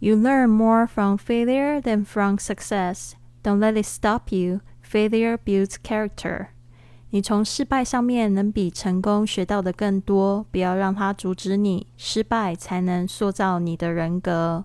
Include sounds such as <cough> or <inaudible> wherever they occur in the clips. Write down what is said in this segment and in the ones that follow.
You learn more from failure than from success. Don't let it stop you. Failure builds character. 你从失败上面能比成功学到的更多，不要让它阻止你。失败才能塑造你的人格。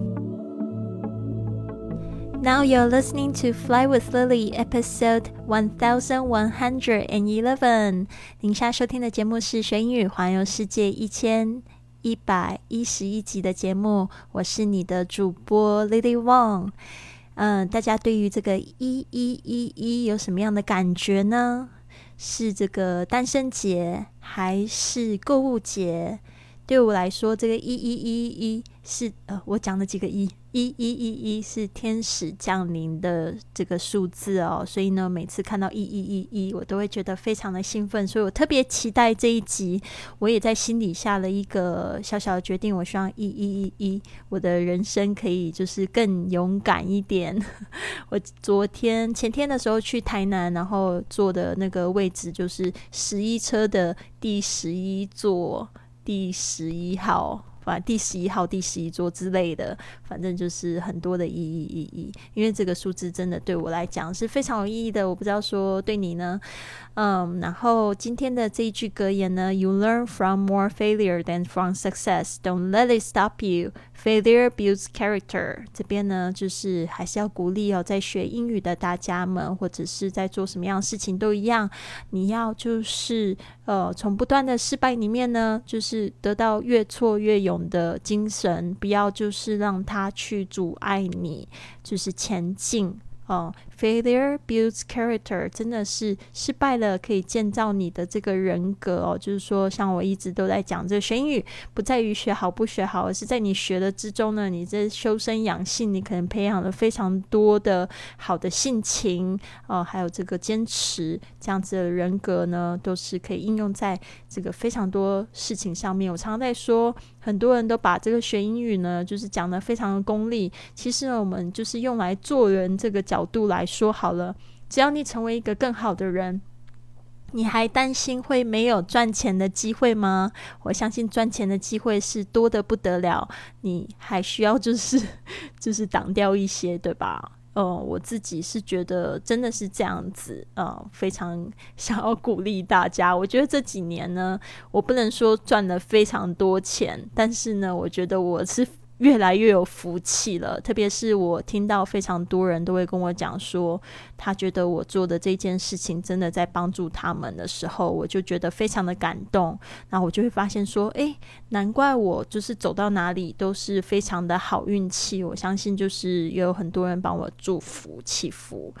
！Now you're listening to Fly with Lily, episode one thousand one hundred and eleven。您下收听的节目是《学英语环游世界》一千一百一十一集的节目。我是你的主播 Lily Wong。嗯，大家对于这个一一一一有什么样的感觉呢？是这个单身节还是购物节？对我来说，这个一一一一是呃，我讲了几个一。一一一一是天使降临的这个数字哦，所以呢，每次看到一一一一，我都会觉得非常的兴奋，所以我特别期待这一集。我也在心里下了一个小小的决定，我希望一一一一，我的人生可以就是更勇敢一点。我昨天前天的时候去台南，然后坐的那个位置就是十一车的第十一座，第十一号。反正第十一号、第十一桌之类的，反正就是很多的意义意义。因为这个数字真的对我来讲是非常有意义的。我不知道说对你呢，嗯。然后今天的这一句格言呢：“You learn from more failure than from success. Don't let it stop you. Failure builds character。”这边呢，就是还是要鼓励哦，在学英语的大家们，或者是在做什么样的事情都一样，你要就是呃，从不断的失败里面呢，就是得到越挫越勇。的精神，不要就是让它去阻碍你，就是前进。哦，failure builds character，真的是失败了可以建造你的这个人格哦。就是说，像我一直都在讲，这个学英语不在于学好不学好，而是在你学的之中呢，你这修身养性，你可能培养了非常多的好的性情哦，还有这个坚持，这样子的人格呢，都是可以应用在这个非常多事情上面。我常常在说，很多人都把这个学英语呢，就是讲的非常的功利，其实，我们就是用来做人这个角。度来说好了，只要你成为一个更好的人，你还担心会没有赚钱的机会吗？我相信赚钱的机会是多的不得了，你还需要就是 <laughs> 就是挡掉一些，对吧？呃，我自己是觉得真的是这样子，呃，非常 <laughs> 想要鼓励大家。我觉得这几年呢，我不能说赚了非常多钱，但是呢，我觉得我是。越来越有福气了，特别是我听到非常多人都会跟我讲说，他觉得我做的这件事情真的在帮助他们的时候，我就觉得非常的感动。那我就会发现说，诶，难怪我就是走到哪里都是非常的好运气。我相信就是也有很多人帮我祝福祈福，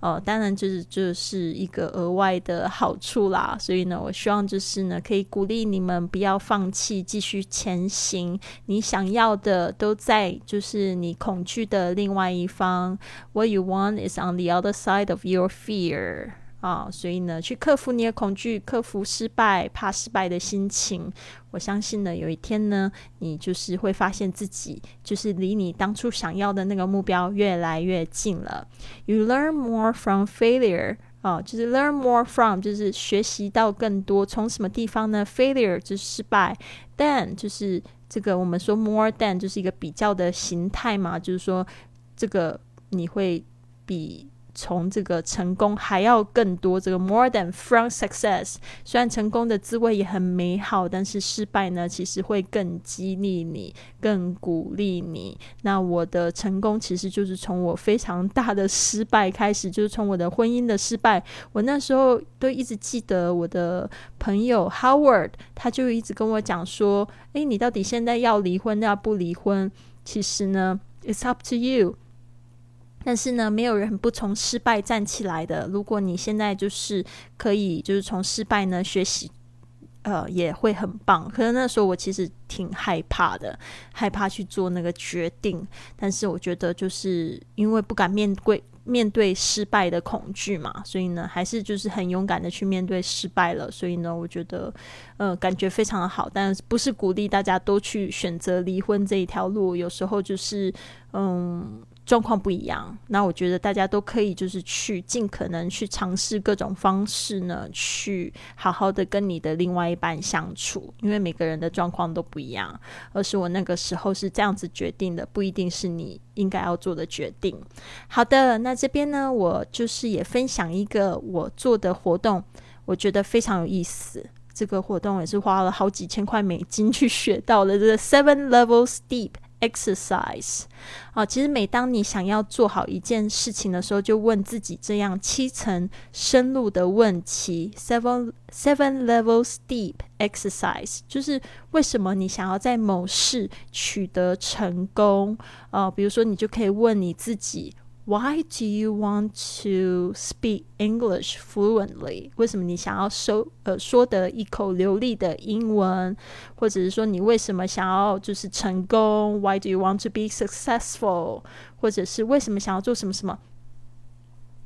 呃，当然就是就是一个额外的好处啦。所以呢，我希望就是呢，可以鼓励你们不要放弃，继续前行，你想要的。都在就是你恐惧的另外一方。What you want is on the other side of your fear 啊，所以呢，去克服你的恐惧，克服失败、怕失败的心情。我相信呢，有一天呢，你就是会发现自己就是离你当初想要的那个目标越来越近了。You learn more from failure 啊，就是 learn more from 就是学习到更多。从什么地方呢？Failure 就是失败，then 就是。这个我们说 more than 就是一个比较的形态嘛，就是说这个你会比。从这个成功还要更多，这个 more than from success。虽然成功的滋味也很美好，但是失败呢，其实会更激励你，更鼓励你。那我的成功其实就是从我非常大的失败开始，就是从我的婚姻的失败。我那时候都一直记得我的朋友 Howard，他就一直跟我讲说：“诶，你到底现在要离婚要不离婚？其实呢，it's up to you。”但是呢，没有人不从失败站起来的。如果你现在就是可以，就是从失败呢学习，呃，也会很棒。可能那时候我其实挺害怕的，害怕去做那个决定。但是我觉得，就是因为不敢面对。面对失败的恐惧嘛，所以呢，还是就是很勇敢的去面对失败了。所以呢，我觉得，呃，感觉非常的好。但不是鼓励大家都去选择离婚这一条路，有时候就是，嗯。状况不一样，那我觉得大家都可以就是去尽可能去尝试各种方式呢，去好好的跟你的另外一半相处，因为每个人的状况都不一样。而是我那个时候是这样子决定的，不一定是你应该要做的决定。好的，那这边呢，我就是也分享一个我做的活动，我觉得非常有意思。这个活动也是花了好几千块美金去学到的，这个 <laughs> Seven Levels Deep。Exercise 啊，其实每当你想要做好一件事情的时候，就问自己这样七层深入的问题：seven seven levels deep exercise，就是为什么你想要在某事取得成功？啊，比如说，你就可以问你自己。Why do you want to speak English fluently？为什么你想要说呃说得一口流利的英文？或者是说你为什么想要就是成功？Why do you want to be successful？或者是为什么想要做什么什么？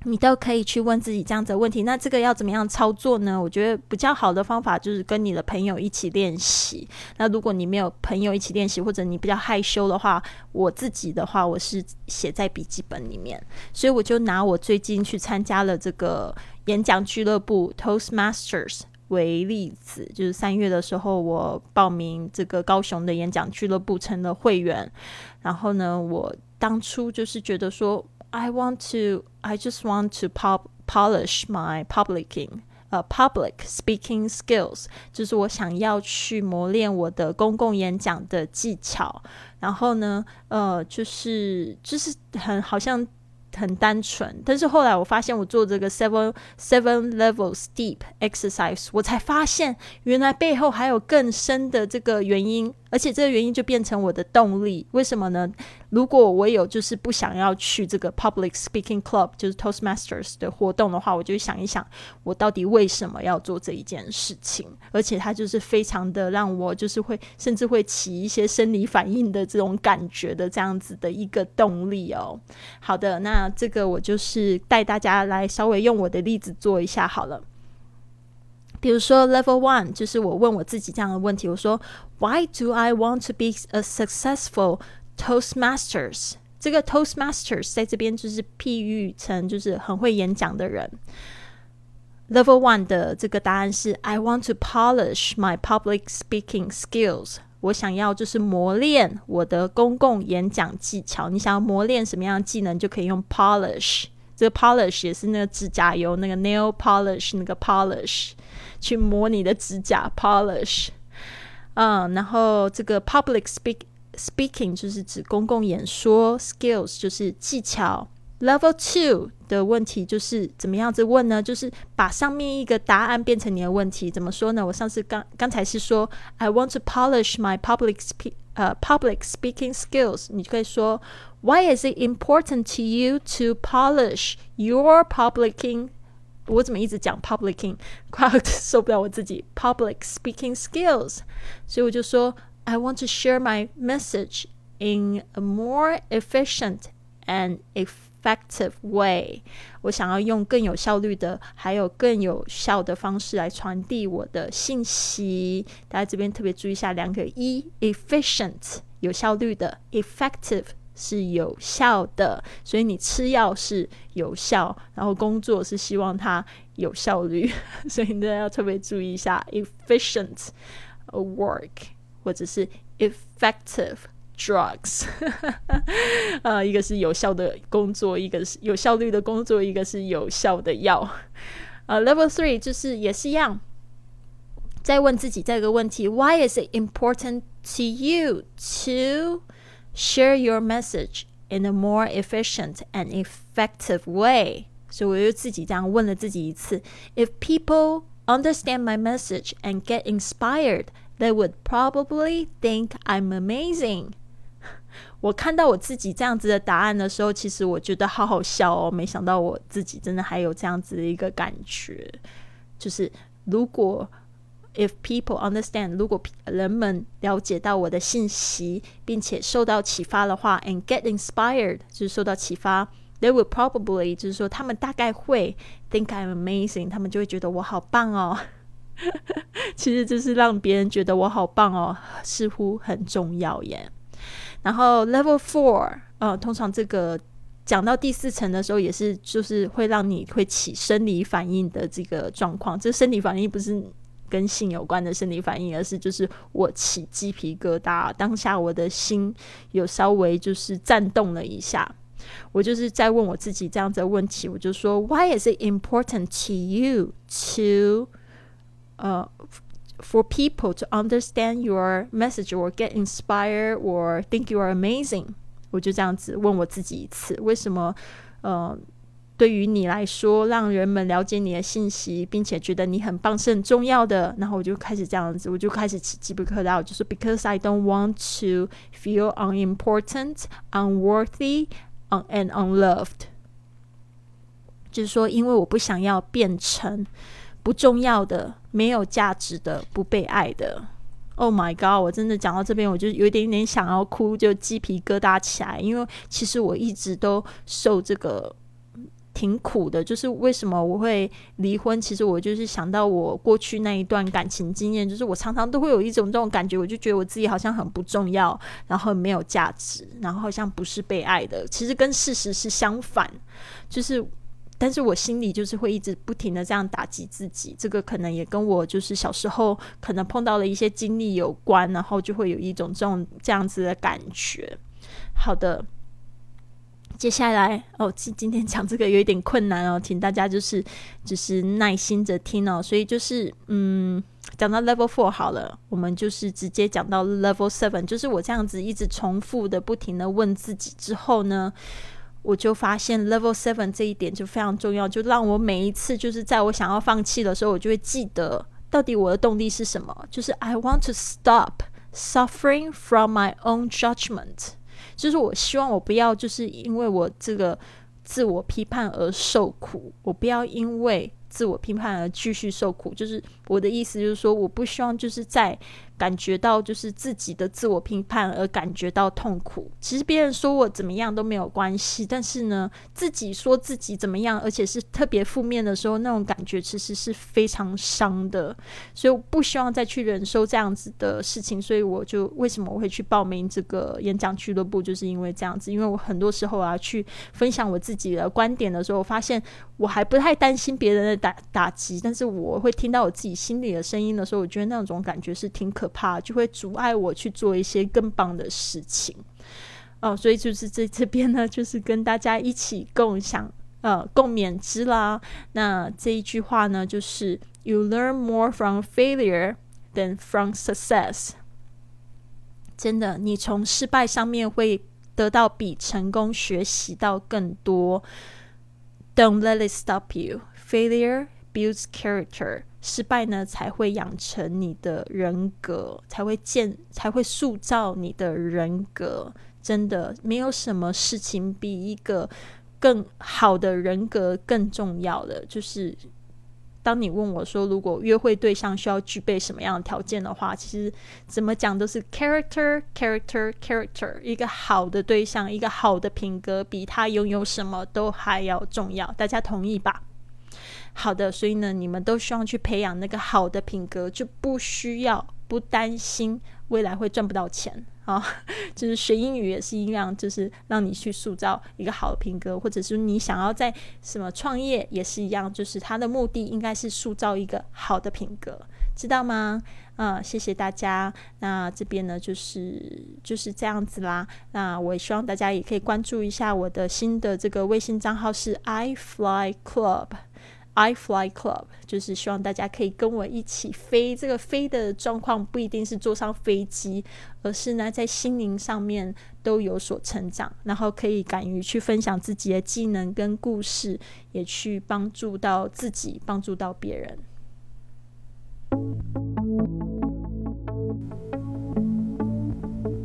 你都可以去问自己这样子的问题。那这个要怎么样操作呢？我觉得比较好的方法就是跟你的朋友一起练习。那如果你没有朋友一起练习，或者你比较害羞的话，我自己的话，我是写在笔记本里面。所以我就拿我最近去参加了这个演讲俱乐部 Toastmasters 为例子，就是三月的时候，我报名这个高雄的演讲俱乐部成了会员。然后呢，我当初就是觉得说。I want to, I just want to pop polish my publicing, 呃，public speaking skills，就是我想要去磨练我的公共演讲的技巧。然后呢，呃，就是就是很好像很单纯，但是后来我发现我做这个 seven seven levels deep exercise，我才发现原来背后还有更深的这个原因。而且这个原因就变成我的动力，为什么呢？如果我有就是不想要去这个 public speaking club，就是 Toastmasters 的活动的话，我就想一想，我到底为什么要做这一件事情？而且它就是非常的让我就是会甚至会起一些生理反应的这种感觉的这样子的一个动力哦。好的，那这个我就是带大家来稍微用我的例子做一下好了。比如说，Level One 就是我问我自己这样的问题：我说，Why do I want to be a successful Toastmasters？这个 Toastmasters 在这边就是譬喻成就是很会演讲的人。Level One 的这个答案是：I want to polish my public speaking skills。我想要就是磨练我的公共演讲技巧。你想要磨练什么样的技能，就可以用 polish。 这个 polish 也是那个指甲油，那个 nail polish，那个 polish。去磨你的指甲，polish，嗯，然后这个 public speak speaking 就是指公共演说，skills 就是技巧。Level two 的问题就是怎么样子问呢？就是把上面一个答案变成你的问题。怎么说呢？我上次刚刚才是说，I want to polish my public speak 呃 public speaking skills。你就可以说，Why is it important to you to polish your publicing 我怎么一直讲 publicing，快受不了我自己 <laughs> public speaking skills，所以我就说 I want to share my message in a more efficient and effective effective way。我想要用更有效率的，还有更有效的方式来传递我的信息。大家这边特别注意一下两个一，efficient，有效率的，effective。是有效的，所以你吃药是有效，然后工作是希望它有效率，<laughs> 所以大家要特别注意一下 efficient work 或者是 effective drugs，呃，一个是有效的工作，一个是有效率的工作，一个是有效的药。呃，level <laughs> three 就是也是一样，再问自己这个问题：Why is it important to you to share your message in a more efficient and effective way. 所以我又自己这样问了自己一次：If people understand my message and get inspired, they would probably think I'm amazing. 我看到我自己这样子的答案的时候，其实我觉得好好笑哦！没想到我自己真的还有这样子的一个感觉，就是如果 If people understand，如果人们了解到我的信息，并且受到启发的话，and get inspired，就是受到启发 they would probably 就是说他们大概会 think I'm amazing，他们就会觉得我好棒哦。<laughs> 其实就是让别人觉得我好棒哦，似乎很重要耶。然后 level four，呃，通常这个讲到第四层的时候，也是就是会让你会起生理反应的这个状况。这生理反应不是跟性有关的生理反应，而是就是我起鸡皮疙瘩，当下我的心有稍微就是颤动了一下。我就是在问我自己这样子的问题，我就说，Why is it important to you to 呃、uh,，for people to understand your message or get inspired or think you are amazing，我就这样子问我自己一次，为什么呃，对于你来说，让人们了解你的信息，并且觉得你很棒是很重要的。然后我就开始这样子，我就开始起鸡皮疙瘩，就是 because I don't want to feel unimportant, unworthy, un and unloved，就是说，因为我不想要变成 不重要的。没有价值的、不被爱的，Oh my God！我真的讲到这边，我就有一点点想要哭，就鸡皮疙瘩起来。因为其实我一直都受这个挺苦的，就是为什么我会离婚？其实我就是想到我过去那一段感情经验，就是我常常都会有一种这种感觉，我就觉得我自己好像很不重要，然后没有价值，然后好像不是被爱的。其实跟事实是相反，就是。但是我心里就是会一直不停的这样打击自己，这个可能也跟我就是小时候可能碰到了一些经历有关，然后就会有一种这种这样子的感觉。好的，接下来哦，今今天讲这个有一点困难哦，请大家就是就是耐心着听哦。所以就是嗯，讲到 level four 好了，我们就是直接讲到 level seven，就是我这样子一直重复的不停的问自己之后呢。我就发现 level seven 这一点就非常重要，就让我每一次就是在我想要放弃的时候，我就会记得到底我的动力是什么。就是 I want to stop suffering from my own judgment，就是我希望我不要就是因为我这个自我批判而受苦，我不要因为自我批判而继续受苦。就是我的意思就是说，我不希望就是在。感觉到就是自己的自我评判而感觉到痛苦。其实别人说我怎么样都没有关系，但是呢，自己说自己怎么样，而且是特别负面的时候，那种感觉其实是非常伤的。所以我不希望再去忍受这样子的事情。所以我就为什么我会去报名这个演讲俱乐部，就是因为这样子。因为我很多时候啊去分享我自己的观点的时候，我发现我还不太担心别人的打打击，但是我会听到我自己心里的声音的时候，我觉得那种感觉是挺可。怕就会阻碍我去做一些更棒的事情哦，所以就是在这边呢，就是跟大家一起共享呃共勉之啦。那这一句话呢，就是 “You learn more from failure than from success”。真的，你从失败上面会得到比成功学习到更多。Don't let it stop you. Failure builds character. 失败呢，才会养成你的人格，才会建，才会塑造你的人格。真的，没有什么事情比一个更好的人格更重要的。就是当你问我说，如果约会对象需要具备什么样的条件的话，其实怎么讲都是 character，character，character。一个好的对象，一个好的品格，比他拥有什么都还要重要。大家同意吧？好的，所以呢，你们都希望去培养那个好的品格，就不需要不担心未来会赚不到钱啊。<laughs> 就是学英语也是一样，就是让你去塑造一个好的品格，或者是你想要在什么创业也是一样，就是它的目的应该是塑造一个好的品格，知道吗？啊，谢谢大家。那这边呢，就是就是这样子啦。那我也希望大家也可以关注一下我的新的这个微信账号是 i fly club。I fly club 就是希望大家可以跟我一起飞。这个飞的状况不一定是坐上飞机，而是呢在心灵上面都有所成长，然后可以敢于去分享自己的技能跟故事，也去帮助到自己，帮助到别人。